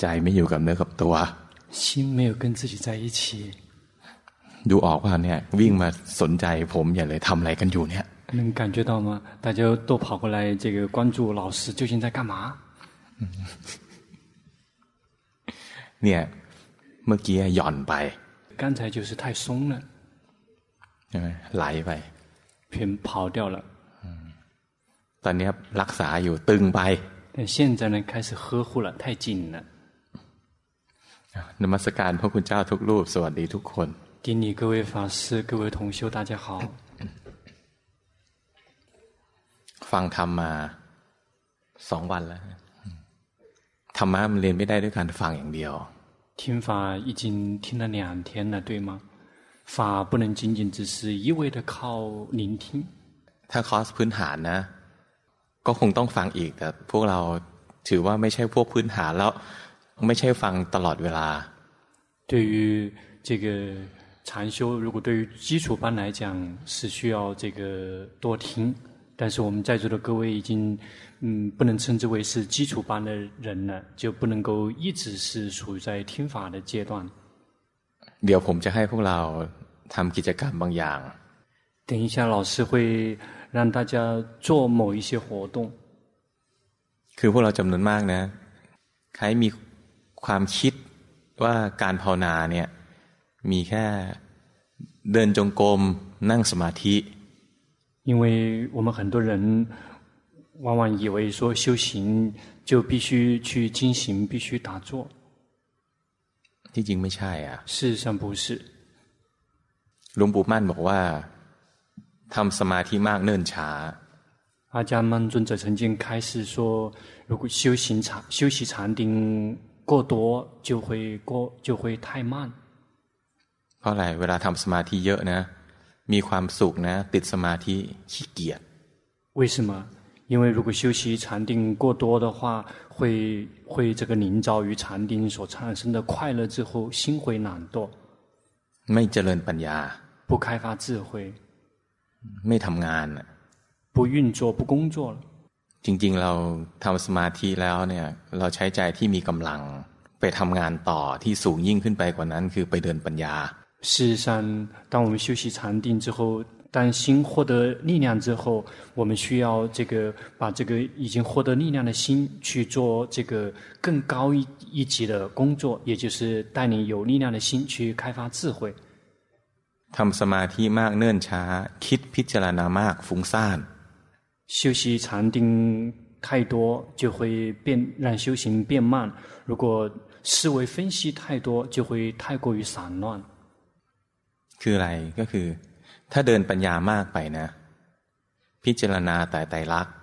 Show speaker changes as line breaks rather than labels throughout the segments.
ใจไม่อยู่กับเนื้อกับตัว
心没有跟自己在一起。
ดูออกว่าเนี่ยวิ่งมาสนใจผมอย่าเลยทำอะไรกันอยู่เนี่ย
能感觉到吗？大家都跑过来，这个关注老师究竟在干嘛？
เนี่ยเมื่อกี้หย่อนไป
刚才就是太松了，
ใช่ไหมไหลไป
偏跑掉了。
ตอนนี้รักษาอยู่ตึงไป
但现在呢，开始呵护了，太紧了。
นมัสการพระคุณเจ้าทุกรูปสวัสดีทุกคน
敬礼各位法师、各位同修，大家好。
ฟังธรรมมาสองวันแล้วธรรมะมันเรียนไม่ได้ด้วยการฟังอย่างเดียว
听法已经听了两天了，对吗？法不能仅仅只是一味的靠聆听。
ถ้าคอร์สพื้นฐานนะ ก็คงต้องฟังอีก แต่พวกเราถือว่าไม่ใช่พวกพื้นฐานแล้ว ไม่ใช่ฟังตลอดเวลา
对于这个禅修，如果对于基础班来讲，是需要这个多听。但是我们在座的各位已经，嗯，不能称之为是基础班的人了，就不能够一直是处在听法的阶段。
เดี๋ยวผมจะให้พวกเราทำกิจกรรมบางอย่าง。
等一下，老师会让大家做某一些活动。
คือพวกเราจำนวนมากนะใครมี ความคิดว่าการภาวนาเนี่ยมีแค่เดินจงกรมนั่งสมาธิ
因为我们很多人往往以为说修行就必须去进行，必须打坐。
ที่จริงไม่ใช่อ่ะ
事实上不是。
หลวงปู่มั่นบอกว่าทำสมาธิมากเนิ่นช้า。
阿迦曼尊者曾经开示说，如果修行禅修习禅定 过多，就会过就会太慢。
เพราะอะไรเวลาทำสมาธิเยอะนะมีความสุขนะติดสมาธิขี้เกียจ
为什么？因为如果修习禅定过多的话，会会这个凝照于禅定所产生的快乐之后，心会懒惰。
ไม่เจริญปัญญา
不开发智慧。
ไม่ทำงาน
不运作不工作了。
จริงๆเราทำสมาธิแล้วเนี่ยเราใช้ใจที่มีกำลังไปทำงานต่อที่สูงยิ่งขึ้นไปกว่านั้น คือไปเดินปัญญา
事实上，当我们修习禅定之后，当心获得力量之后，我们需要这个把这个已经获得力量的心去做这个更高一一级的工作，也就是带领有力量的心去开发智慧。
ทำสมาธิมากเนิ่นช้าคิดพิจารณามากฟุ้งซ่าน
修习禅定太多就会变让修行变慢，如果思维分析太多就会太过于散乱。
คืออะไรก็คือ ถ้าเดินปัญญามากไปนะ พิจารณาแต่ไตรลักษณ์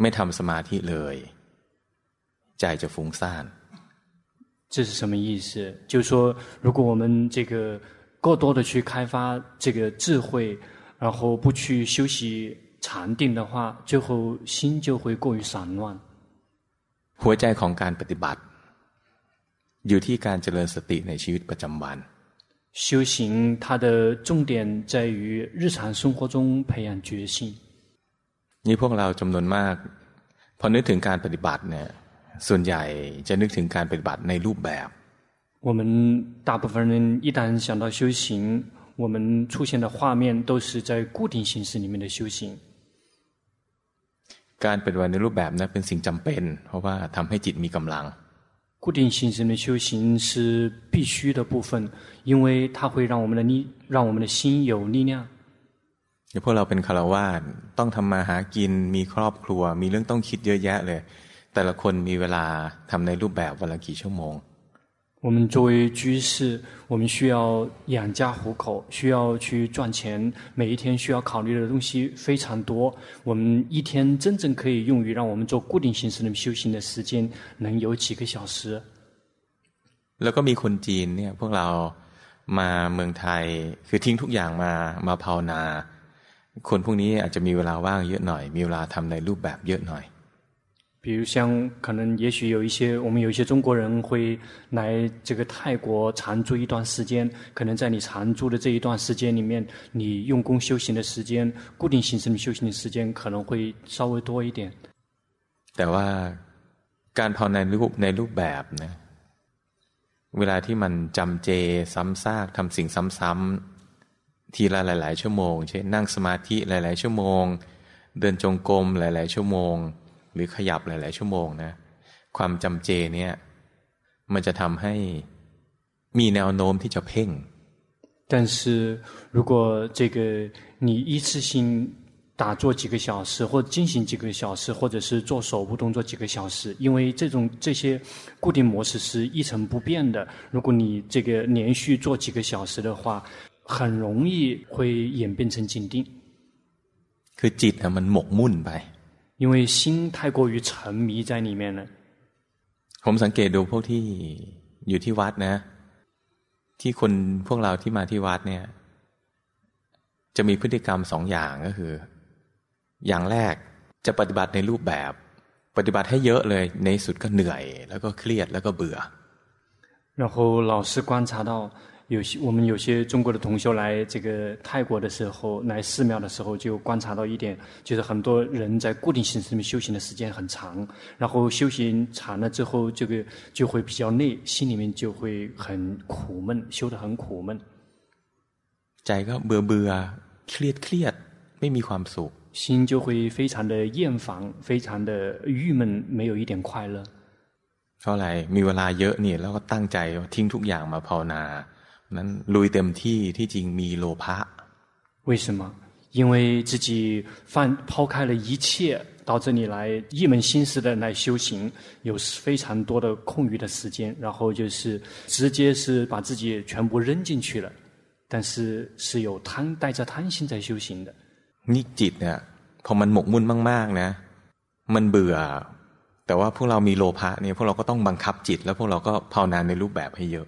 ไม่ทำสมาธิเลย ใจจะฟุ้งซ่าน
这是什么意思？就是说，如果我们这个过多的去开发这个智慧，然后不去修习 禅定的话，最后心就会过于散乱。
หัวใจของการปฏิบัติ อยู่ที่การเจริญสติในชีวิตประจำวัน
修行，它的重点在于日常生活中培养决心。
นี่พวกเราจำนวนมากพอนึกถึงการปฏิบัติเนี่ยส่วนใหญ่จะนึกถึงการปฏิบัติในรูปแบบ。
我们大部分人一旦想到修行，我们出现的画面都是在固定形式里面的修行。
การปฏิบัติในรูปแบบนั้นเป็นสิ่งจำเป็น เพราะว่าทำให้จิตมีกำลัง。
固定形式的修行是必须的部分，因为它会让我们的力，让我们的心有力量。
พวกเราเป็นคารวาสต้องทำมาหากินมีครอบครัวมีเรื่องต้องคิดเยอะแยะเลย แต่ละคนมีเวลาทำในรูปแบบวันละกี่ชั่วโมง
我们作为居士，我们需要养家糊口，需要去赚钱，每一天需要考虑的东西非常多。我们一天真正可以用于让我们做固定形式的修行的时间，能有几个小时？
แล้วก็มีคนจีนเนี่ยพวกเรามาเมืองไทยคือทิ้งทุกอย่างมามาภาวนาคนพวกนี้อาจจะมีเวลาว่างเยอะหน่อยมีเวลาทำในรูปแบบเยอะหน่อย
比如像可能也许有一些我们有一些中国人会来这个泰国常住一段时间，可能在你常住的这一段时间里面，你用功修行的时间、固定形式的修行的时间可能会稍微多一点。
แต่ว่า การภาวนาในรูปในรูปแบบนะเวลาที่มันจำเจซ้ำซากทำสิ่งซ้ำๆทีละหลาย ๆ ชั่วโมง เช่นนั่งสมาธิหลาย ๆ ชั่วโมง เดินจงกรมหลาย ๆ ชั่วโมง หรือขยับหลาย ๆ ชั่วโมงนะความจำเจเนี่ยมันจะทำให้มีแนวโน้มที่จะเพ่ง
但是如果这个你一次性打坐几个小时，或进行几个小时，或者是做手部动作几个小时，因为这种这些固定模式是一成不变的。如果你这个连续做几个小时的话，很容易会演变成紧定。
คือจิตมันหมกมุ่นไป
因为心太过于沉迷在里面了。
ผมสังเกตดูพวกที่อยู่ที่วัดนะที่คนพวกเราที่มาที่วัดเนี่ย จะมีพฤติกรรมสองอย่างก็คือ อย่างแรกจะปฏิบัติในรูปแบบ ปฏิบัติให้เยอะเลย ในสุดก็เหนื่อย แล้วก็เครียดแล้วก็เบื่อ
然后老师观察到 有些我们有些中国的同修来这个泰国的时候，来寺庙的时候，就观察到一点，就是很多人在固定形式里面修行的时间很长，然后修行长了之后，这个就会比较累，心里面就会很苦闷，修得很苦闷。
ใจก็เบื่อเบื่อเครียดเครียดไม่มีความสุข
心就会非常的厌烦，非常的郁闷，没有一点快乐。
เพราะอะไรมีเวลาเยอะเนี่ยแล้วก็ตั้งใจทิ้งทุกอย่างมาภาวนา นั้นลุยเต็มที่ที่จริงมีโลภะ
为什么？因为自己放抛开了一切，到这里来一门心思的来修行，有非常多的空余的时间，然后就是直接是把自己全部扔进去了，但是是有贪带着贪心在修行的。
นี่จิตเนี่ยพอมันหมกมุ่นมากๆนะมันเบื่อ แต่ว่าพวกเรามีโลภะเนี่ยพวกเราก็ต้องบังคับจิต แล้วพวกเราก็ภาวนาในรูปแบบให้เยอะ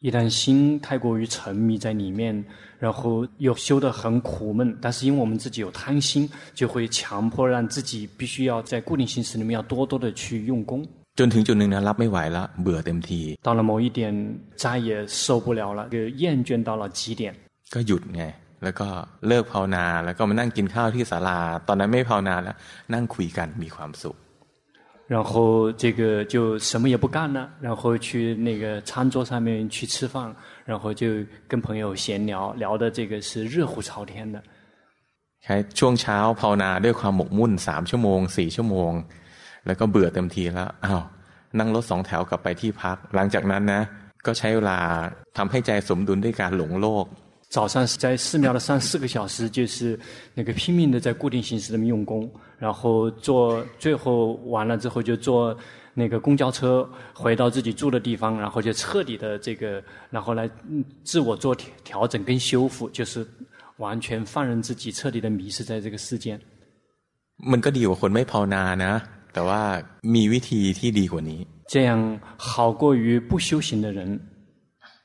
一旦心太过于沉迷在里面，然后又修得很苦闷，但是因为我们自己有贪心，就会强迫让自己必须要在固定形式里面要多多的去用功。
จนถึงจุดหนึ่งนะรับไม่ไหวแล้วเบื่อเต็มที
到了某一点再也受不了了，就厌倦到了极点。
ก็หยุดไงแล้วก็เลิกภาวนาแล้วก็มานั่งกินข้าวที่ศาลาตอนนั้นไม่ภาวนาแล้วนั่งคุยกันมีความสุข
然后这个就什么也不干了，然后去那个餐桌上面去吃饭，然后就跟朋友闲聊，聊的这个是热火朝天的。
ใช่ช่วงเช้าภาวนาด้วยความหมกมุ่นสามชั่วโมงสี่ชั่วโมงแล้วก็เบื่อเต็มทีแล้วอ้าวนั่งรถสองแถวกลับไปที่พัก หลังจากนั้นนะก็ใช้เวลาทำให้ใจสมดุลด้วยการหลงโลก
早上在寺庙的三四个小时，就是那个拼命的在固定形式里面用功，然后坐最后完了之后就坐那个公交车回到自己住的地方，然后就彻底的这个，然后来自我做调整跟修复，就是完全放任自己彻底的迷失在这个世间。
มันก็ดีกว่าคนไม่ภาวนานะแต่ว่ามีวิธีที่ดีกว่านี้
这样好过于不修行的人，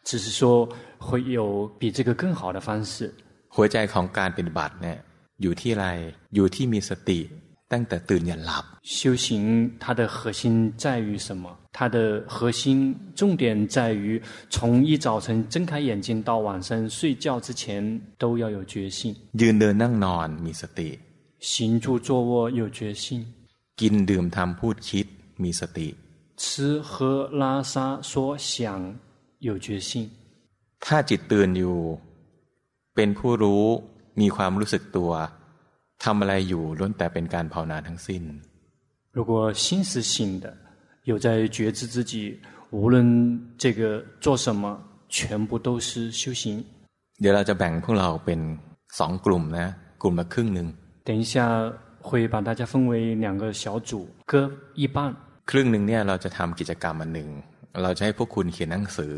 只是说。 会有比这个更好的方式。
หัวใจของการปฏิบัติเนี่ยอยู่ที่อะไรอยู่ที่มีสติตั้งแต่ตื่นยันหลับ
修行它的核心在于什么？它的核心重点在于从一早晨睁开眼睛到晚上睡觉之前都要有决心。
ยืนเดินนั่งนอนมีสติ
行住坐卧有决心。
กินดื่มทำพูดคิดมีสติ
吃喝拉撒说想有决心。
ถ้าจิตตื่นอยู่ เป็นผู้รู้มีความรู้สึกตัวทำอะไรอยู่ล้วนแต่เป็นการภาวนาทั้งสิ้น
如果心是醒的有在觉知自己无论这个做什么全部都是修行
เดี๋ยวเราจะแบ่งพวกเราเป็นสองกลุ่มนะกลุ่มละครึ่งหนึ่ง
等一下会把大家分为两个小组各一半
ครึ่งหนึ่งเนี่ยเราจะทำกิจกรรมอันหนึ่งเราจะให้พวกคุณเขียนหนังสือ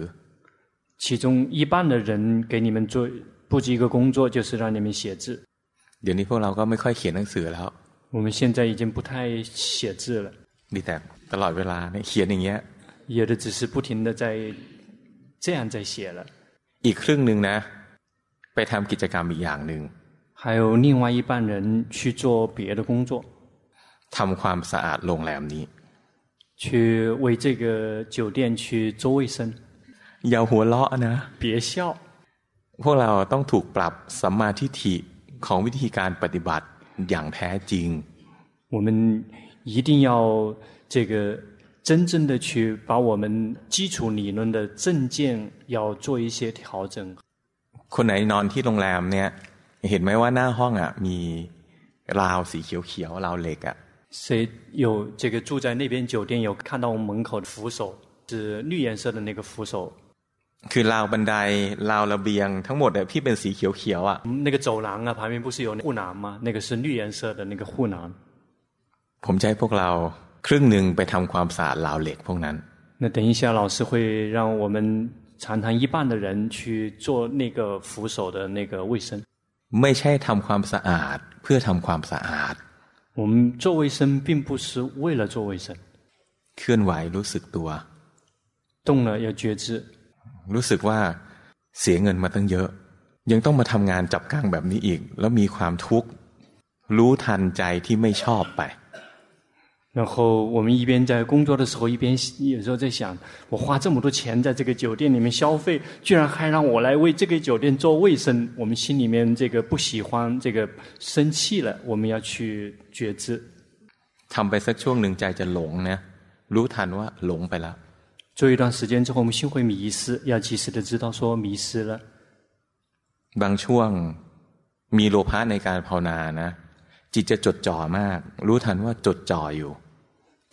其中一半的人给你们做布置一个工作，就是让你们写字。
เดี๋ยวนี้พวกเราก็ไม่ค่อยเขียนหนังสือแล้ว。
我们现在已经不太写字了。
มีแต่ตลอดเวลาเนี่ยเขียนอย่างเงี้ย。
有的只是不停的在这样在写了。
อีกครึ่งหนึ่งนะไปทำกิจกรรมอีกอย่างหนึ่ง。
还有另外一半人去做别的工作。
ทำความสะอาดโรงแรมนี้。
去为这个酒店去做卫生。
อย่าหัวเราะนะ
别笑
พวกเราต้องถูกปรับสัมมาทิฏฐิของวิธีการปฏิบัติอย่างแท้จริง
我们一定要 这个真正的去把我们基础理论的正见要做一些调整。
คนไหนนอนที่โรงแรมเนี่ยเห็นไหมว่าหน้าห้องอ่ะมีราวสีเขียวๆราวเหล็กอ่ะ
谁有这个住在那边酒店有看到我们门口的扶手是绿颜色的那个扶手？
คือราวบันไดราวระเบียงทั้งหมด啊ที่เป็นสีเขียวๆอ่ะ
那个走廊啊旁边不是有护栏吗？那个是绿颜色的那个护栏。
ผมจะให้พวกเราครึ่งหนึ่งไปทำความสะอาดราวเหล็กพวกนั้น。
那等一下老师会让我们常常一半的人去做那个扶手的那个卫生。
ไม่ใช่ทำความสะอาดเพื่อทำความสะอาด。
我们做卫生并不是为了做卫生。
เคลื่อนไหวรู้สึกตัว
动了要觉知。
รู้สึกว่าเสียเงินมาตั้งเยอะ ยังต้องมาทำงานจับกางแบบนี้อีก แล้วมีความทุกข์รู้ทันใจที่ไม่ชอบไป
然后我们一边在工作的时候，一边有时候在想：我花这么多钱在这个酒店里面消费，居然还让我来为这个酒店做卫生。我们心里面这个不喜欢，这个生气了，我们要去觉知。
ทำไปสักช่วงหนึ่งใจจะหลงนะรู้ทันว่าหลงไปแล้ว
做一段时间之后，我们心会迷失，要及时的知道说迷失了。
บางช่วงมีโลภะในการภาวนานะจิตจะจดจ่อมากรู้ทันว่าจดจ่ออยู่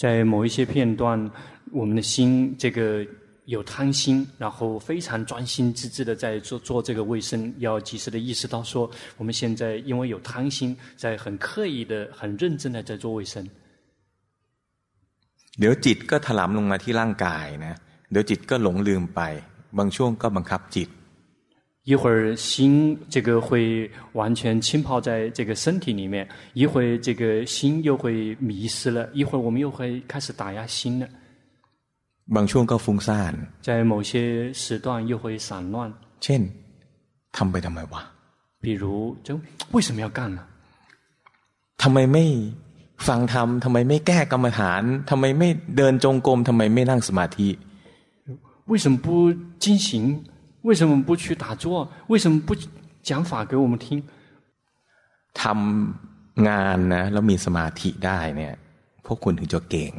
在某一些片段，我们的心这个有贪心，然后非常专心致志的在做做这个卫生，要及时的意识到说，我们现在因为有贪心，在很刻意的、很认真的在做卫生。
เดี๋ยวจิตก็ถลำลงมาที่ร่างกายนะเดี๋ยวจิตก็หลงลืมไปบางช่วงก็บังคับจิต
一会儿心这个会完全浸泡在这个身体里面，一会儿这个心又会迷失了，一会儿我们又会开始打压心了。
บางช่วงก็ฟุ้งซ่าน
在某些时段又会散乱。
เช่นทำไปทำไมวะ
比如就为什么要干呢？
ทำไมไม่ ฟังธรรมทำไมไม่แก้กรรมฐานทำไมไม่เดินจงกรมทำไมไม่นั่งสมาธิ
为什么不进行为什么不去打坐？为什么不讲法给我们听？
ทำงานนะแล้วมีสมาธิได้เนี่ยพวกคุณถึงจะเก่ง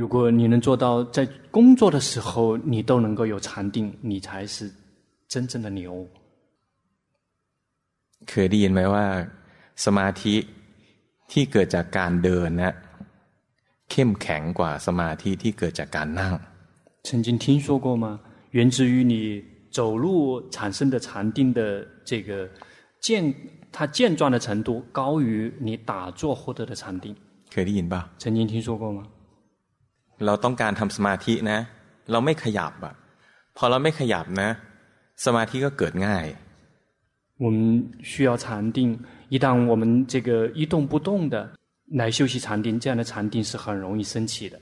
如果你能做到在工作的时候你都能够有禅定，你才是真正的牛。
เคยได้ยินไหมว่าสมาธิ ที่เกิดจากการเดินนะเข้มแข็งกว่าสมาธิที่เกิดจากการนั่ง
曾经听说过吗？源自于你走路产生的禅定的这个健，它健壮的程度高于你打坐获得的禅定。
เคยได้ยินป่ะ
曾经听说过吗？
เราต้องการทำสมาธินะเราไม่ขยับอ่ะพอเราไม่ขยับนะสมาธิก็เกิดง่าย
我们需要禅定， 一旦我们这个一动不动的来修习禅定，这样的禅定是很容易升起的。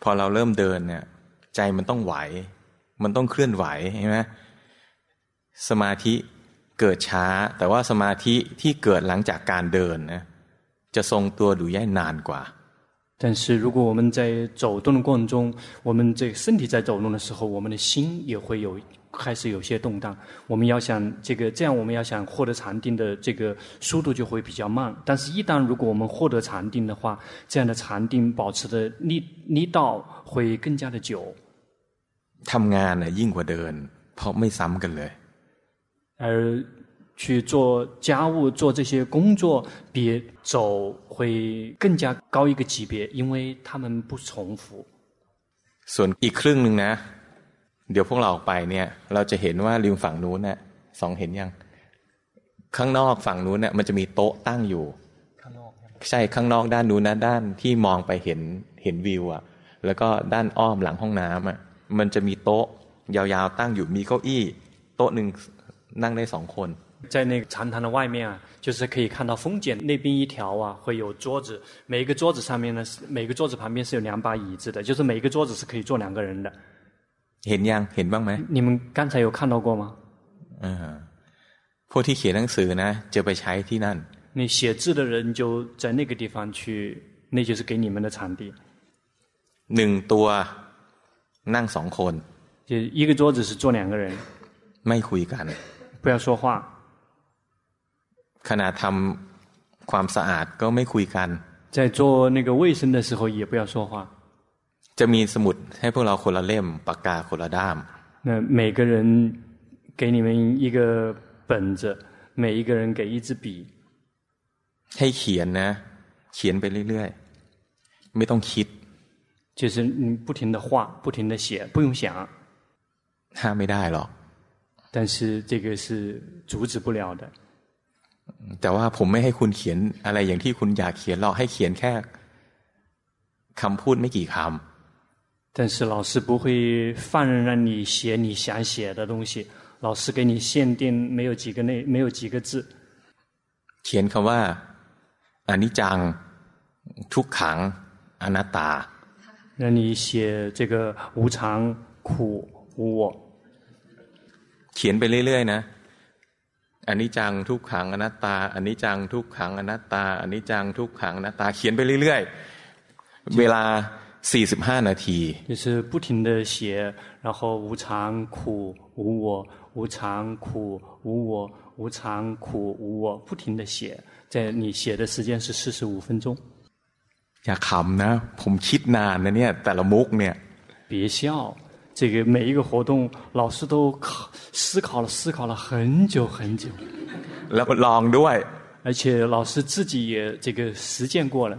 พอเราเริ่มเดินเนี่ยใจมันต้องไหว มันต้องเคลื่อนไหวใช่ไหมสมาธิเกิดช้า แต่ว่าสมาธิที่เกิดหลังจากการเดินนะจะทรงตัวดูย่ายนานกว่า
但是如果我们在走动的过程中，我们这个身体在走动的时候，我们的心也会有 开始有些动荡。我们要想这个这样，我们要想获得禅定的这个速度就会比较慢。但是，一旦如果我们获得禅定的话，这样的禅定保持的力力道会更加的久。
ทำงานน่ะยิ่งกว่าเดินเพราะไม่ซ้ำกันเลย
而去做家务做这些工作比走会更加高一个级别因为他们不重复
ส่วนอีกครึ่งหนึ่งนะ เดี๋ยวพวกเราออกไปเนี่ยเราจะเห็นว่าริมฝั่งนู้นเนี่ยสองเห็นยังข้างนอกฝั่งนู้นเนี่ยมันจะมีโต๊ะตั้งอยู่ข้างนอกใช่ข้างนอกด้านนู้นนะด้านที่มองไปเห็นเห็นวิวอ่ะแล้วก็ด้านอ้อมหลังห้องน้ำอ่ะมันจะมีโต๊ะยาวๆตั้งอยู่มีเก้าอี้โต๊ะหนึ่งนั่งได้สองคน
在那个禅堂的外面啊，就是可以看到风涧那边一条啊，会有桌子。每一个桌子上面呢，每个桌子旁边是有两把椅子的，就是每一个桌子是可以坐两个人的。
เห็นยังเห็นบ้างไหม
你们刚才有看到过吗？
嗯，พวกที่เขียนหนังสือนะจะไปใช้ที่นั่น。
你写字的人就在那个地方去，那就是给你们的场地。
หนึ่งตัวนั่งสองคน。
就一个桌子是坐两个人。
ไม่คุยกัน。
不要说话。
ขณะทำความสะอาดก็ไม่คุยกัน
在做那个卫生的时候也不要说话。
จะมีสมุดให้พวกเราคนละเล่มปากกาคนละด้าม
那每个人给你们一个本子，每一个人给一支笔。
ให้เขียนนะเขียนไปเรื่อยๆไม่ต้องคิด
就是你不停的画，不停的写，不用想。
ห้ามไม่ได้หรอก
但是这个是阻止不了的。
แต่ว่าผมไม่ให้คุณเขียนอะไรอย่างที่คุณอยากเขียนหรอกให้เขียนแค่คำพูดไม่กี่คำ
但是老师不会放任让你写你想写的东西，老师给你限定没有几个内没有几个字。
เขียนคำว่าอนิจจังทุกขังอนัตตา
让你写这个无常苦无我。
เขียนไปเรื่อยๆนะอนิจจังทุกขังอนัตตาอนิจจังทุกขังอนัตตาอนิจจังทุกขังอนัตตา เขียนไปเรื่อยๆเวลา สี่สิบห้านาที
就是不停的写，然后无常、苦、无我，无常、苦、无我，无常、苦、无我，不停的写。在你写的时间是四十五分钟。
อย่าขำนะผมคิดนานนะเนี่ยแต่ละมุกเนี่ย
别笑，这个每一个活动，老师都考思考了思考了很久很久。
แล้วลองด้วย
而且老师自己也这个实践过了。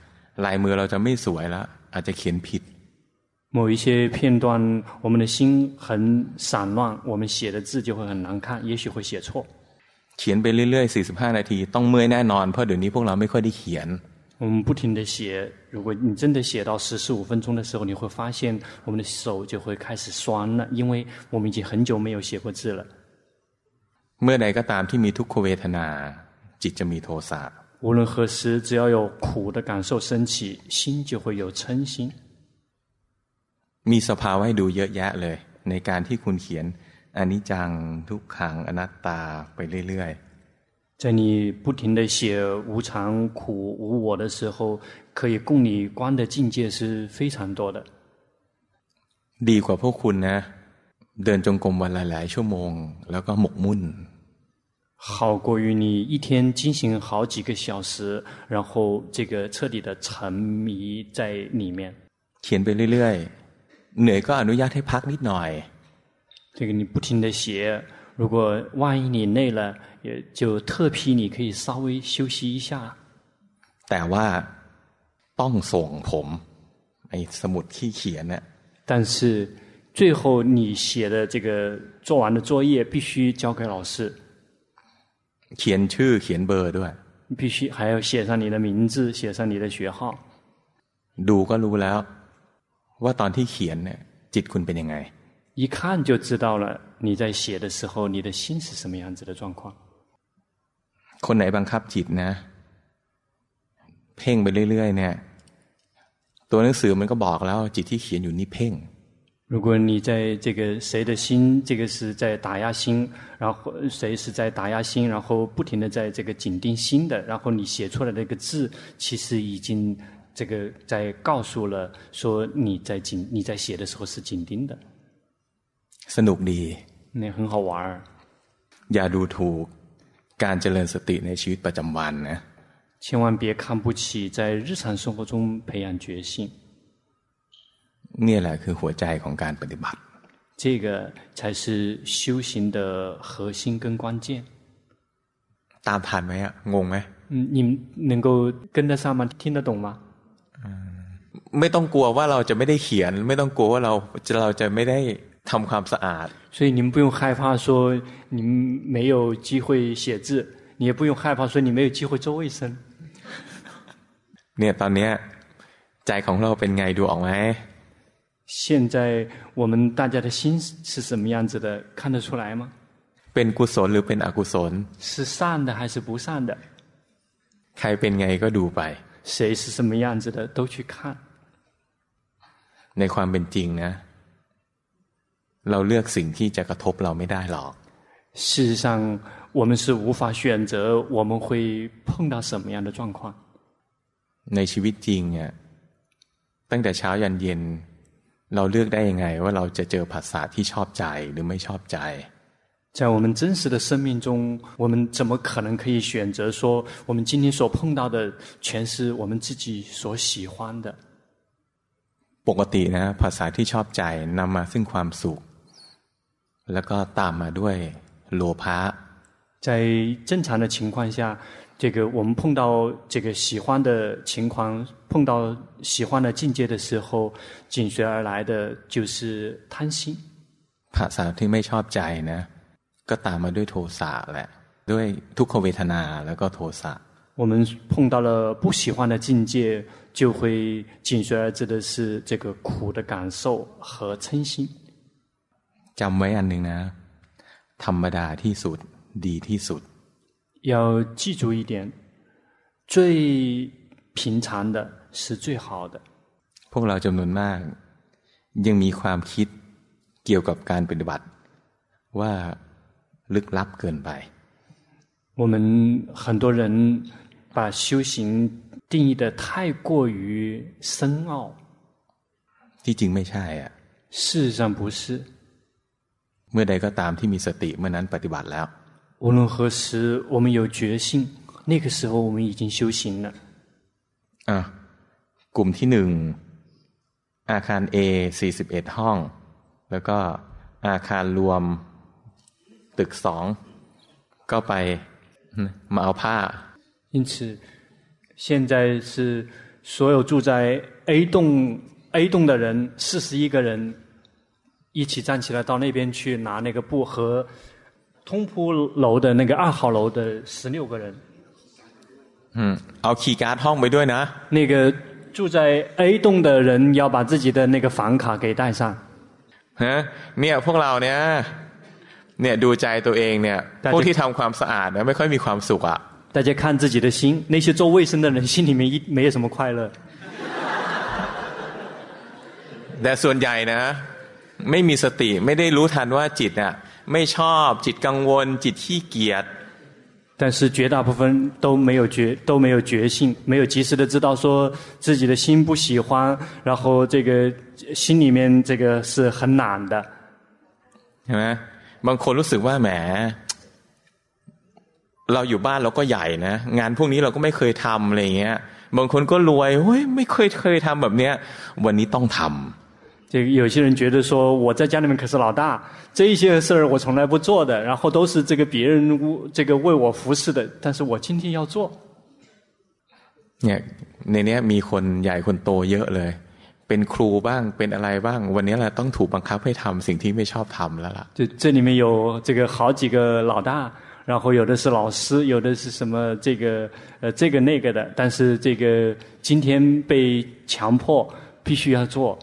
ลายมือเราจะไม่สวยแล้วอาจจะเขียนผิด
某一些片段，我们的心很散乱，我们写的字就会很难看，也许会写错。
เขียนไปเรื่อยๆ45นาทีต้องเมื่อยแน่นอนเพราะเดี๋ยวนี้พวกเราไม่ค่อยได้เขียน
我们不停的写，如果你真的写到十四五分钟的时候，你会发现我们的手就会开始酸了，因为我们已经很久没有写过字了。
เมื่อใดก็ตามที่มีทุกขเวทนาจิตจะมีโทสะ
无论何时，只要有苦的感受升起，心就会有嗔心。
มีสภาวะให้ดูเยอะแยะเลยในการที่คุณเขียนอนิจจังทุกขังอนัตตาไปเรื่อย
ๆ在你不停的写无常、苦、无我的时候，可以供你观的境界是非常多的。
ดีกว่าพวกคุณนะเดินจงกรมวันหลายๆชั่วโมงแล้วก็หมกมุ่น
好过于你一天进行好几个小时，然后这个彻底的沉迷在里面。
เขียนไปเรื่อยๆเหนื่อยก็อนุญาตให้พักนิดหน่อย
这个你不停的写，如果万一你累了，也就特批你可以稍微休息一下。
แต่ว่าต้องส่งผมไอ้สมุดที่เขียน呢
但是最后你写的这个做完的作业必须交给老师。
เขียนชื่อเขียนเบอร์ด้วย
必须还要写上你的名字，写上你的学号。
ดูก็รู้แล้วว่าตอนที่เขียนเนี่ยจิตคุณเป็นยังไง
一看就知道了你在写的时候你的心是什么样子的状况。
คนไหนบังคับจิตนะเพ่งไปเรื่อยๆเนี่ยตัวหนังสือมันก็บอกแล้วจิตที่เขียนอยู่นี่เพ่ง
如果你在这个谁的心，这个是在打压心，然后谁是在打压心，然后不停的在这个紧盯心的，然后你写出来的一个字，其实已经这个在告诉了说你在紧你在写的时候是紧盯的。
สนุกดี
那很好玩。
อย่าดูถูกการเจริญสติในชีวิตประจำวันนะ
千万别看不起在日常生活中培养觉性。
นี่แหละคือหัวใจของการปฏิบัติ
这个才是修行的核心跟关键。
ตามทันไหมอะงงไหม
嗯，你能够跟得上吗？听得懂吗？
ไม่ต้องกลัวว่าเราจะไม่ได้เขียน ไม่ต้องกลัวว่าเราจะเราจะไม่ได้ทำความสะอาด
所以你们不用害怕说你们没有机会写字，你也不用害怕说你没有机会做卫生。
เนี่ยตอนเนี้ยใจของเราเป็นไงดูออกไหม
现在我们大家的心是什么样子的？看得出来吗？
เป็นกุศลหรือเป็นอกุศล
是善的还是不善的？
แ ใครเป็นไงก็ดูไป
谁是什么样子的都去看。
ในความเป็นจริงนะ เราเลือกสิ่งที่จะกระทบเราไม่ได้หรอก
事实上，我们是无法选择我们会碰到什么样的状况。
ในชีวิตจริงเนี่ยตั้งแต่เช้ายันเย็น เราเลือกได้ยังไง ว่าเราจะเจอภาษาที่ชอบใจหรือไม่ชอบใจ
在我们真实的生命中，我们怎么可能可以选择说，我们今天所碰到的全是我们自己所喜欢的？
ปกตินะภาษาที่ชอบใจนำมาซึ่งความสุข แล้วก็ตามมาด้วยโลภะ
在正常的情况下， 这个我们碰到这个喜欢的情况，碰到喜欢的境界的时候，紧随而来的就是贪心。
ภาษาที่ไม่ชอบใจนะก็ตามมาด้วยโทสะแหละด้วยทุกขเวทนาแล้วก็โทสะ
我们碰到了不喜欢的境界，就会紧随而至的是这个苦的感受和嗔心。
จำไว้อันหนึ่งนะธรรมดาที่สุดดีที่สุด
要记住一点，最平常的是最好的。
พวกเราจำนวนมาก ยังมีความคิดเกี่ยวกับการปฏิบัติว่าลึกลับเกินไป
我们很多人把修行定义得太过于深奥。
ที่จริงไม่ใช่อ่ะ
事实上不是。
เมื่อใดก็ตามที่มีสติเมื่อนั้นปฏิบัติแล้ว
无论何时我们有觉性，那个时候我们已经修行了。
อ่ะกลุ่มที่หนึ่งอาคาร A สี่สิบเอ็ดห้อง แล้วก็อาคารรวมตึกสองก็ไปมาเอาผ้า
因此现在是所有住在 A 栋 A 栋的人四十一个人一起站起来到那边去拿那个布和 通铺楼的那个二号楼的十六个人
嗯เอาคีย์การ์ดห้องไปด้วยนะ
那个住在 A 栋的人要把自己的那个房卡给带上
ฮะเนี่ยพวกเราเนี่ยเนี่ยดูใจตัวเองเนี่ยพวกที่ทำความสะอาดเนี่ยไม่ค่อยมีความสุขอ่ะ
大家看自己的心，那些做卫生的人心里面一没有什么快乐。
แต่ส่วนใหญ่นะไม่มีสติไม่ได้รู้ทันว่าจิตอ่ะ ไม่ชอบจิตกังวลจิตขี้เกียจ
但是绝大部分都没有觉都没有觉性，没有及时的知道说自己的心不喜欢，然后这个心里面这个是很懒的。
系咪？บางคนรู้สึกว่าแหมเราอยู่บ้านเราก็ใหญ่นะงานพวกนี้เราก็ไม่เคยทำอะไรเงี้ยบางคนก็รวยเฮ้ยไม่เคยเคยทำแบบเนี้ยวันนี้ต้องทำ
这个有些人觉得说我在家里面可是老大，这一些事儿我从来不做的，然后都是这个别人这个为我服侍的，但是我今天要做。
เนี่ยในนี้มีคนใหญ่คนโตเยอะเลยเป็นครูบ้างเป็นอะไรบ้างวันนี้เราต้องถูกบังคับให้ทำสิ่งที่ไม่ชอบทำแล้วล่ะ
就这里面有这个好几个老大，然后有的是老师，有的是什么这个呃这个那个的，但是这个今天被强迫必须要做。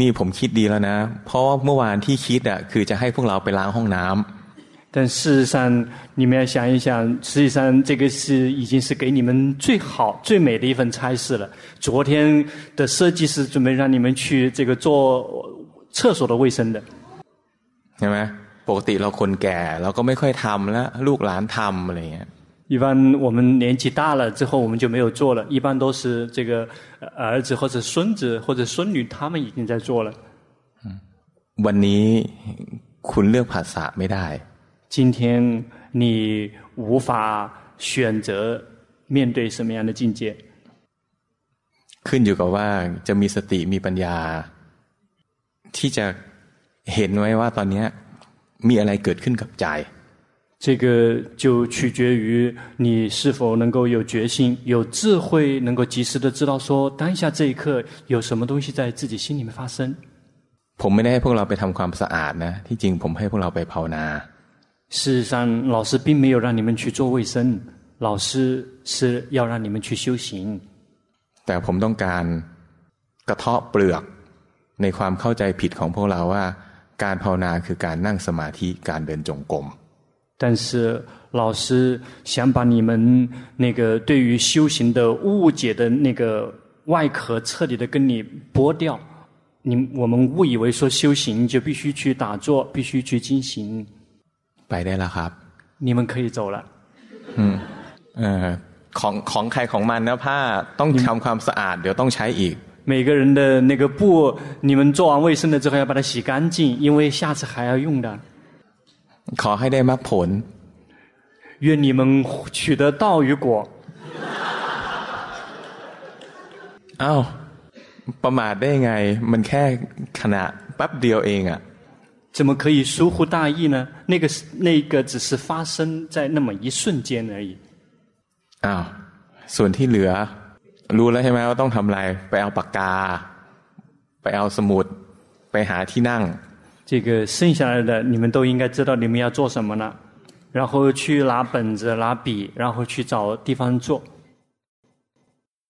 นี่ผมคิดดีแล้วนะเพราะเมื่อวานที่คิดอ่ะคือจะให้พวกเราไปล้างห้องน้ำ
但事实上，你们要想一想，实际上这个是已经是给你们最好、最美的一份差事了。昨天的设计师准备让你们去这个做厕所的卫生的。
ใช่ไหมปกติเราคนแก่เราก็ไม่ค่อยทำแล้วลูกหลานทำอะไรเงี้ย
一般我们年纪大了之后，我们就没有做了。一般都是这个儿子或者孙子或者孙女，他们已经在做了。
วันนี้คุณเลือกภาษาไม่ได้
今天你无法选择面对什么样的境界？
ขึ้นอยู่กับว่าจะมีสติมีปัญญา ที่จะเห็นไว้ว่าตอนนี้มีอะไรเกิดขึ้นกับใจ
这个就取决于你是否能够有决心、有智慧，能够及时的知道说当下这一刻有什么东西在自己心里面发生。
ผมไม่ได้ให้พวกเราไปทำความสะอาดนะที่จริงผมให้พวกเราไปภาวนา
事实上，老师并没有让你们去做卫生，老师是要让你们去修行。
แต่ผมต้องการกระเทาะเปลือกในความเข้าใจผิดของพวกเราว่าการภาวนาคือการนั่งสมาธิการเดินจงกรม
但是老师想把你们那个对于修行的误解的那个外壳彻底的跟你剥掉。你我们误以为说修行就必须去打坐，必须去进行。
ไปได้แล้วครับ
你们可以走了。
嗯，呃，ของของใครของมันนะผ้าต้องทำความสะอาดเดี๋ยวต้องใช้อีก。
每个人的那个布，你们做完卫生了之后要把它洗干净，因为下次还要用的。
ขอให้ได้มรรคผล。
愿你们取得道与果。
อ้าวประมาทได้ไงมันแค่ขณะแป๊บเดียวเองอะ
怎么可以疏忽大意呢？那个那个只是发生在那么一瞬间而已。
อ้าวส่วนที่เหลือรู้แล้วใช่ไหมว่าต้องทำอะไรไปเอาปากกาไปเอาสมุดไปหาที่นั่ง
这个剩下来的你们都应该知道你们要做什么了，然后去拿本子拿笔，然后去找地方做。